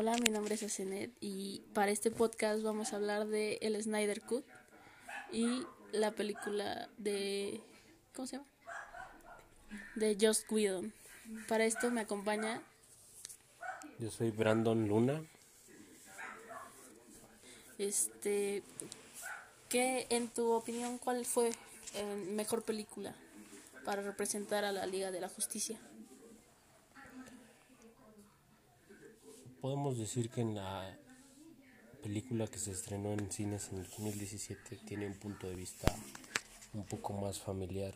Hola, mi nombre es Asenet y para este podcast vamos a hablar de el Snyder Cut y la película de ¿cómo se llama? De Just Whedon. Para esto me acompaña Yo soy Brandon Luna. este ¿qué en tu opinión cuál fue la mejor película para representar a la Liga de la Justicia? Podemos decir que en la película que se estrenó en cines en el 2017 tiene un punto de vista un poco más familiar,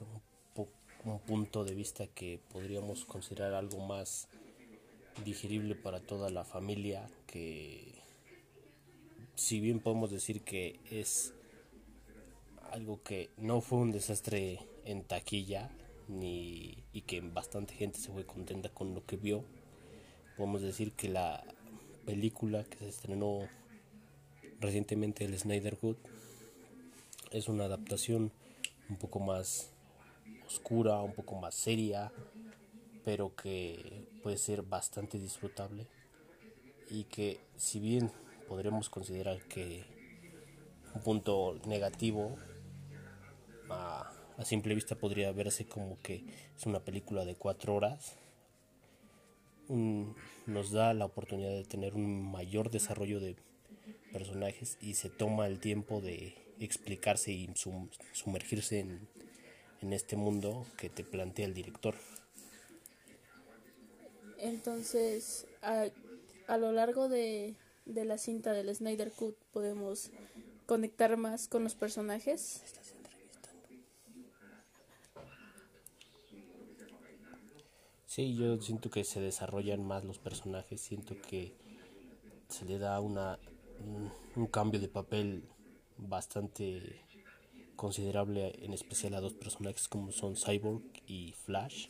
un, punto de vista que podríamos considerar algo más digerible para toda la familia, que si bien podemos decir que es algo que no fue un desastre en taquilla ni y que bastante gente se fue contenta con lo que vio podemos decir que la película que se estrenó recientemente el Snyder Cut es una adaptación un poco más oscura, un poco más seria, pero que puede ser bastante disfrutable y que si bien podremos considerar que un punto negativo a, a simple vista podría verse como que es una película de cuatro horas un- nos da la oportunidad de tener un mayor desarrollo de personajes y se toma el tiempo de explicarse y sum- sumergirse en, en este mundo que te plantea el director. Entonces, a, a lo largo de, de la cinta del Snyder Cut podemos conectar más con los personajes. Sí, yo siento que se desarrollan más los personajes, siento que se le da una un, cambio de papel bastante considerable, en especial a dos personajes como son Cyborg y Flash,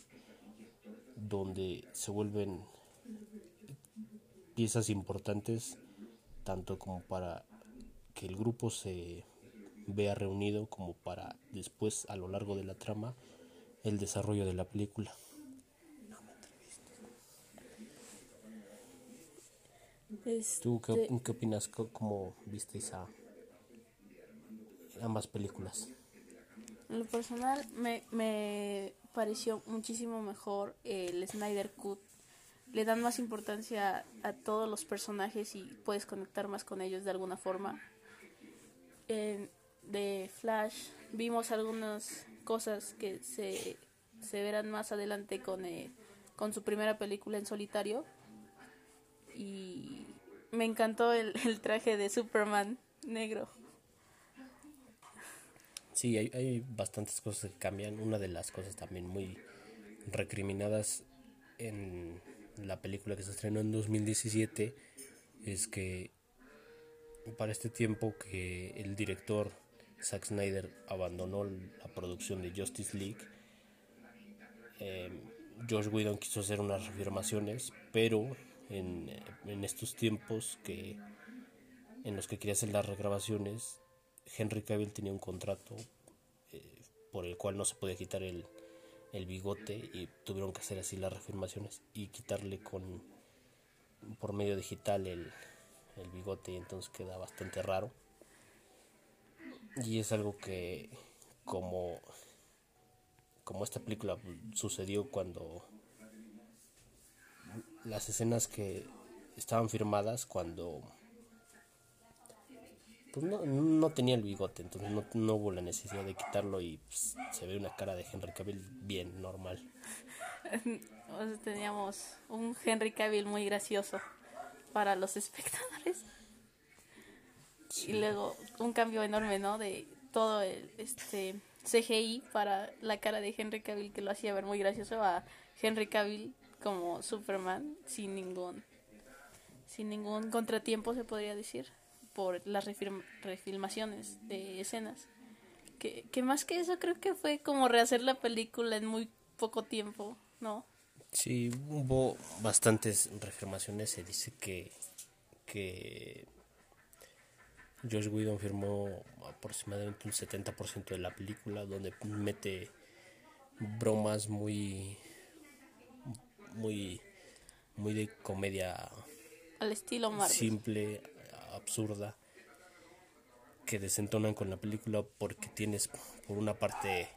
donde se vuelven piezas importantes tanto como para que el grupo se vea reunido como para después a lo largo de la trama el desarrollo de la película. ¿Tú qué, Este, qué opinas? ¿Cómo viste esa ambas películas? en lo personal me, me pareció muchísimo mejor el Snyder Cut. Le dan más importancia a todos los personajes y puedes conectar más con ellos de alguna forma. En- de Flash vimos algunas cosas que se, se verán más adelante con, eh, con su primera película en solitario. Y me encantó el, traje de Superman negro. Sí, hay, hay bastantes cosas que cambian. Una de las cosas también muy recriminadas en la película que se estrenó en 2017 es que para este tiempo que el director Zack Snyder abandonó la producción de Justice League, eh, Josh Whedon quiso hacer unas reafirmaciones, pero en, estos tiempos que en los que quería hacer las regrabaciones, Henry Cavill tenía un contrato eh, por el cual no se podía quitar el, el bigote y tuvieron que hacer así las reafirmaciones y quitarle con por medio digital el, el bigote y entonces queda bastante raro. Y es algo que como como esta película sucedió cuando las escenas que estaban firmadas cuando pues no, no tenía el bigote, entonces no, no hubo la necesidad de quitarlo y pues, se ve una cara de Henry Cavill bien normal. Teníamos un Henry Cavill muy gracioso para los espectadores. Y luego un cambio enorme, ¿no? De todo el este CGI para la cara de Henry Cavill que lo hacía ver muy gracioso a Henry Cavill como Superman sin ningún sin ningún contratiempo se podría decir por las refilmaciones de escenas. Que, que más que eso creo que fue como rehacer la película en muy poco tiempo, ¿no? Sí, hubo bastantes reafirmaciones. Se dice que, que Josh Whedon firmó aproximadamente un 70% de la película, donde mete bromas muy, muy, muy de comedia Al estilo Marvel. simple, absurda, que desentonan con la película porque tienes por una parte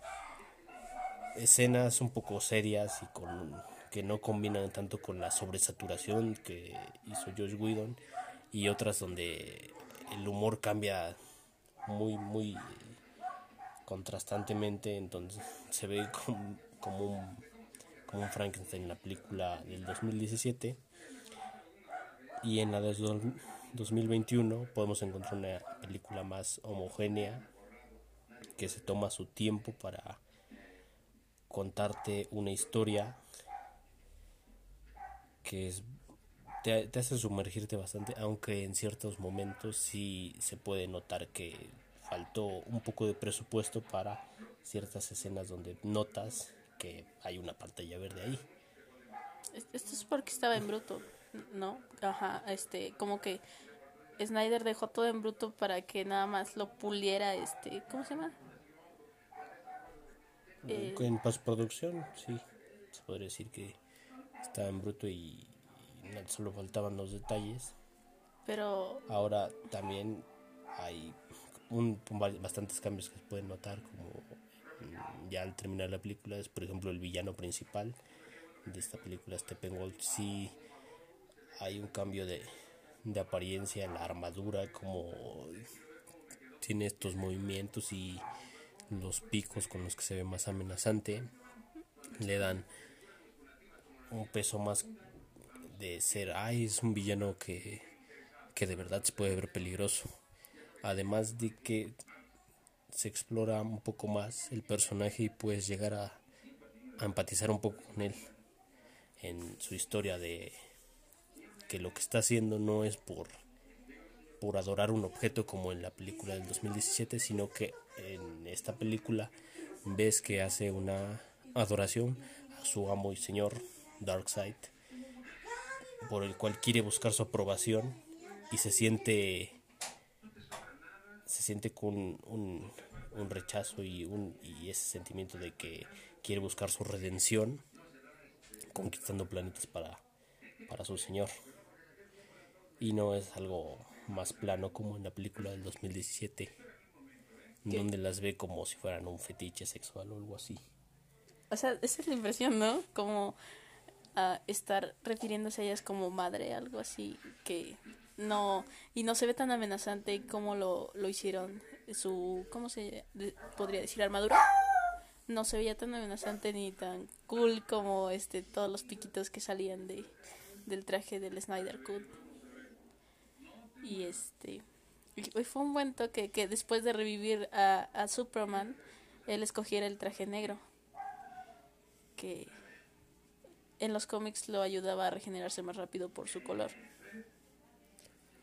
escenas un poco serias y con que no combinan tanto con la sobresaturación que hizo Josh Whedon y otras donde el humor cambia muy muy contrastantemente entonces se ve como, como un como Frankenstein en la película del 2017 y en la de 2021 podemos encontrar una película más homogénea que se toma su tiempo para contarte una historia que es, te, te, hace sumergirte bastante, aunque en ciertos momentos sí se puede notar que faltó un poco de presupuesto para ciertas escenas donde notas que hay una pantalla verde ahí. Esto es porque estaba en bruto, ¿no? Ajá, este, como que Snyder dejó todo en bruto para que nada más lo puliera, este, ¿cómo se llama? Eh, en postproducción, sí, se podría decir que estaba en bruto y, y solo faltaban los detalles. Pero ahora también hay un, bastantes cambios que se pueden notar como ya al terminar la película es por ejemplo el villano principal de esta película Steppenwolf sí hay un cambio de, de apariencia en la armadura como tiene estos movimientos y los picos con los que se ve más amenazante le dan un peso más de ser ay es un villano que, que de verdad se puede ver peligroso además de que se explora un poco más el personaje y puedes llegar a, empatizar un poco con él en su historia de que lo que está haciendo no es por por adorar un objeto como en la película del 2017, sino que en esta película ves que hace una adoración a su amo y señor Darkseid, por el cual quiere buscar su aprobación y se siente siente con un, un rechazo y, un, y ese sentimiento de que quiere buscar su redención conquistando planetas para, para su señor. Y no es algo más plano como en la película del 2017, ¿Qué? donde las ve como si fueran un fetiche sexual o algo así. O sea, esa es la impresión, ¿no? Como uh, estar refiriéndose a ellas como madre, algo así, que no, y no se ve tan amenazante como lo, lo hicieron su, ¿cómo se podría decir? Armadura. No se veía tan amenazante ni tan cool como este todos los piquitos que salían de del traje del Snyder Cut. Y este fue un buen toque que después de revivir a, a Superman, él escogiera el traje negro. Que en los cómics lo ayudaba a regenerarse más rápido por su color.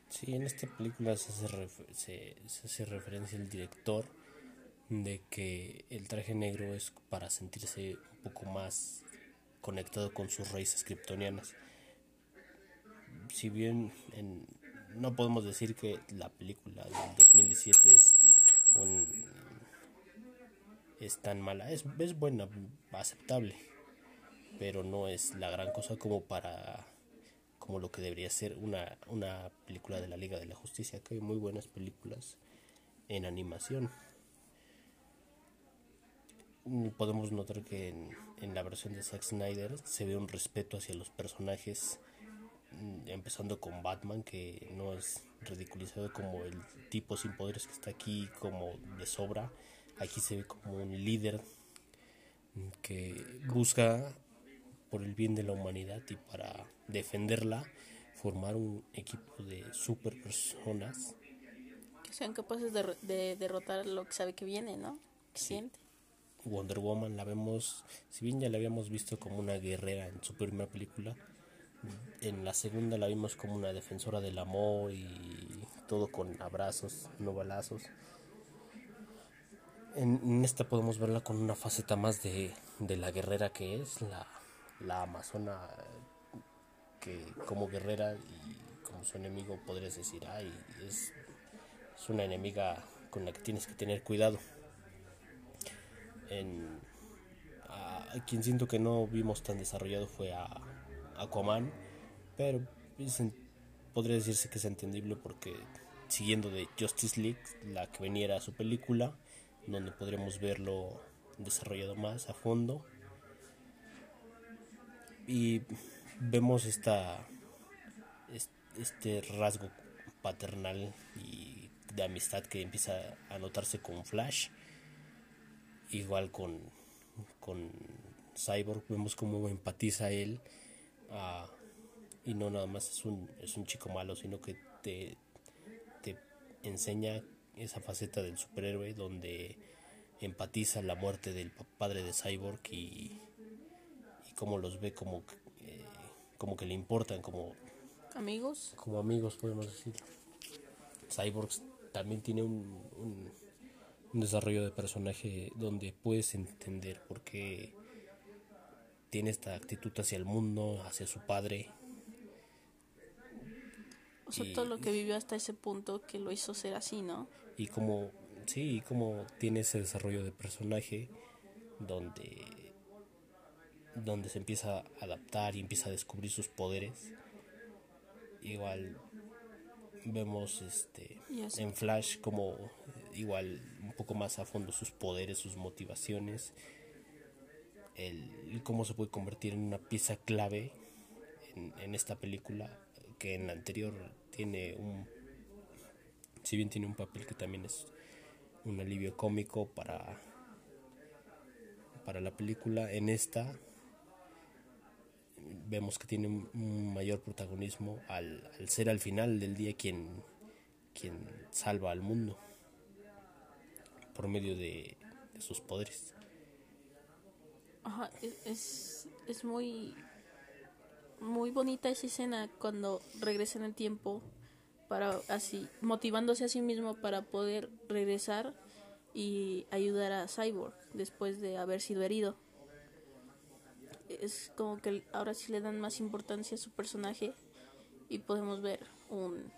Sí, en esta película se hace, refer se, se hace referencia el director de que el traje negro es para sentirse un poco más conectado con sus raíces kryptonianas. Si bien en, no podemos decir que la película del 2017 es un es tan mala, es, es buena, aceptable, pero no es la gran cosa como para como lo que debería ser una, una película de la Liga de la Justicia, que hay muy buenas películas en animación. Podemos notar que en, en la versión de Zack Snyder se ve un respeto hacia los personajes, empezando con Batman, que no es ridiculizado como el tipo sin poderes que está aquí, como de sobra. Aquí se ve como un líder que busca por el bien de la humanidad y para defenderla, formar un equipo de super personas que sean capaces de, de derrotar lo que sabe que viene, ¿no? Que sí. siente. Wonder Woman la vemos, si bien ya la habíamos visto como una guerrera en su primera película, en la segunda la vimos como una defensora del amor y todo con abrazos, no balazos. En, en esta podemos verla con una faceta más de, de la guerrera que es, la, la amazona que como guerrera y como su enemigo podrías decir, ay, es, es una enemiga con la que tienes que tener cuidado. En, a, a, quien siento que no vimos tan desarrollado fue a Aquaman, pero podría decirse que es entendible porque siguiendo de Justice League, la que venía era su película, donde podremos verlo desarrollado más a fondo. Y vemos esta este rasgo paternal y de amistad que empieza a notarse con Flash. Igual con, con Cyborg, vemos cómo empatiza él. Uh, y no nada más es un, es un chico malo, sino que te, te enseña esa faceta del superhéroe donde empatiza la muerte del padre de Cyborg y cómo los ve como, eh, como que le importan, como amigos. Como amigos, podemos decir. Cyborg también tiene un, un, desarrollo de personaje donde puedes entender por qué tiene esta actitud hacia el mundo, hacia su padre. O sea, todo lo que vivió hasta ese punto que lo hizo ser así, ¿no? Y como, sí, como tiene ese desarrollo de personaje donde, donde se empieza a adaptar y empieza a descubrir sus poderes. Igual vemos este en Flash como igual un poco más a fondo sus poderes, sus motivaciones, el, cómo se puede convertir en una pieza clave en, en, esta película que en la anterior tiene un si bien tiene un papel que también es un alivio cómico para para la película en esta vemos que tiene un mayor protagonismo al, ser al final del día quien, quien salva al mundo por medio de, sus poderes. Ajá, es, es muy muy bonita esa escena cuando regresa en el tiempo para así motivándose a sí mismo para poder regresar y ayudar a Cyborg después de haber sido herido es como que ahora sí le dan más importancia a su personaje y podemos ver un,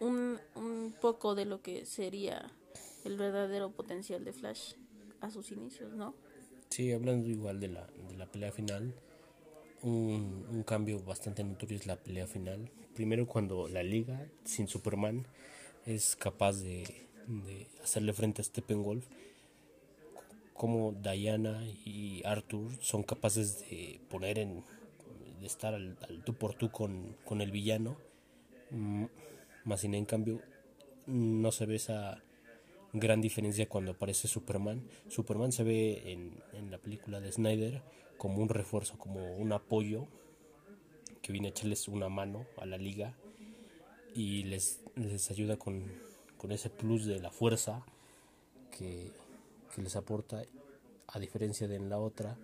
un, un poco de lo que sería el verdadero potencial de Flash a sus inicios, ¿no? Sí, hablando igual de la, de la pelea final, un, un, cambio bastante notorio es la pelea final. Primero cuando la liga sin Superman es capaz de, de hacerle frente a Steppenwolf como Diana y Arthur son capaces de poner en de estar al, tú por tú con, con el villano. Mm, más sin en cambio no se ve esa gran diferencia cuando aparece Superman. Superman se ve en, en la película de Snyder como un refuerzo como un apoyo que viene a echarles una mano a la liga y les, les ayuda con, con ese plus de la fuerza que, que les aporta, a diferencia de en la otra,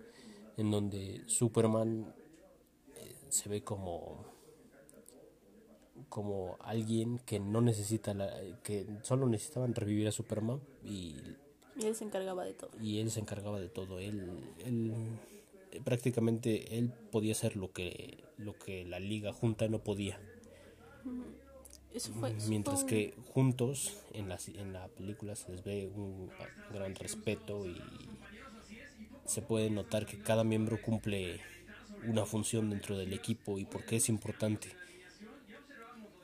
en donde Superman eh, se ve como como alguien que no necesita la, que solo necesitaban revivir a Superman y, él se encargaba de todo. y él se encargaba de todo. Él, él prácticamente él podía hacer lo que lo que la liga junta no podía Mientras que juntos en la, en la película se les ve un gran respeto y se puede notar que cada miembro cumple una función dentro del equipo y por qué es importante.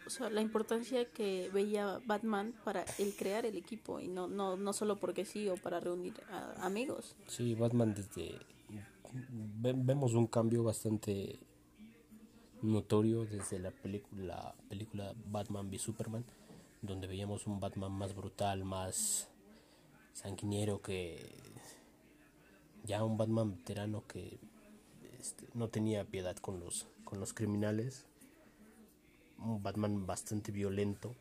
O sea, la importancia que veía Batman para el crear el equipo y no, no, no solo porque sí o para reunir a amigos. Sí, Batman desde... vemos un cambio bastante notorio desde la película, película Batman v Superman, donde veíamos un Batman más brutal, más sanguinero que ya un Batman veterano que este, no tenía piedad con los, con los criminales, un Batman bastante violento,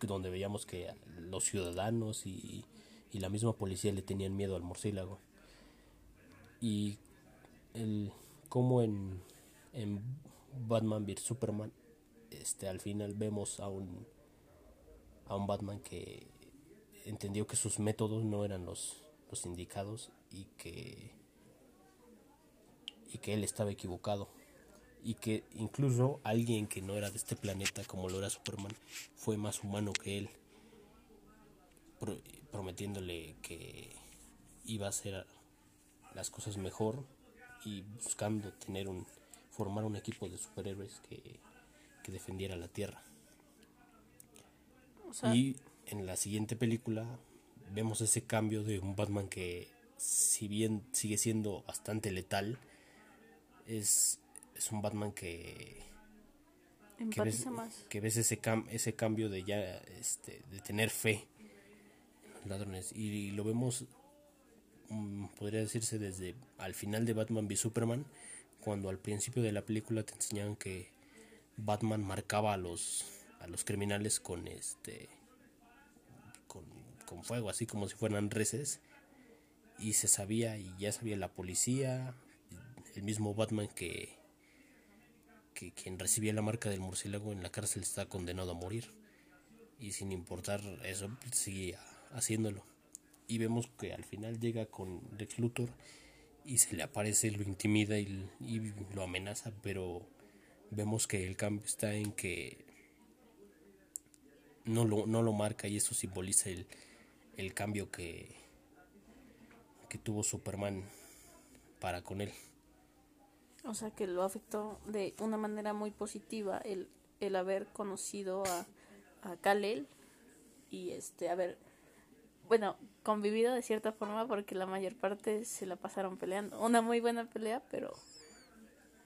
donde veíamos que los ciudadanos y, y la misma policía le tenían miedo al murciélago. Y el cómo en en Batman vs. Superman este al final vemos a un a un Batman que entendió que sus métodos no eran los, los indicados y que y que él estaba equivocado. Y que incluso alguien que no era de este planeta como lo era Superman fue más humano que él prometiéndole que iba a hacer las cosas mejor y buscando tener un formar un equipo de superhéroes que, que defendiera la tierra. O sea, Y en la siguiente película vemos ese cambio de un Batman que, si bien sigue siendo bastante letal, es, es un Batman que, que ves, más. que ves ese, cam- ese cambio de ya este, de tener fe en los ladrones. Y, lo vemos, mm, podría decirse, desde al final de Batman v Superman, cuando al principio de la película te enseñaban que Batman marcaba a los, a los criminales con este con, con fuego, así como si fueran reses. Y se sabía, y ya sabía la policía, el mismo Batman que, que quien recibía la marca del murciélago en la cárcel está condenado a morir. Y sin importar eso, seguía haciéndolo. Y vemos que al final llega con Lex Luthor y se le aparece, lo intimida y, y lo amenaza, pero vemos que el cambio está en que no lo, no lo marca y eso simboliza el, el cambio que, que tuvo Superman para con él. O sea, que lo afectó de una manera muy positiva el, el haber conocido a, a Kal-El y este haber, bueno, convivido de cierta forma porque la mayor parte se la pasaron peleando. Una muy buena pelea, pero,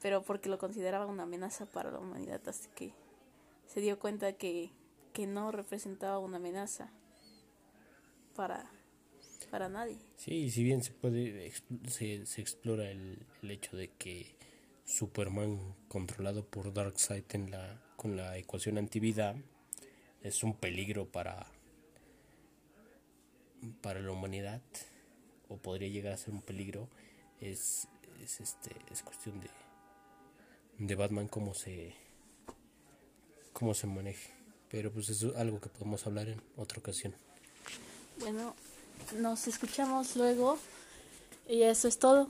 pero porque lo consideraba una amenaza para la humanidad hasta que se dio cuenta que, que no representaba una amenaza para, para nadie. Sí, si bien se puede se, se explora el, el hecho de que Superman controlado por Darkseid en la con la ecuación antivida es un peligro para para la humanidad o podría llegar a ser un peligro es, es este es cuestión de de Batman cómo se cómo se maneje pero pues es algo que podemos hablar en otra ocasión Bueno, nos escuchamos luego y eso es todo.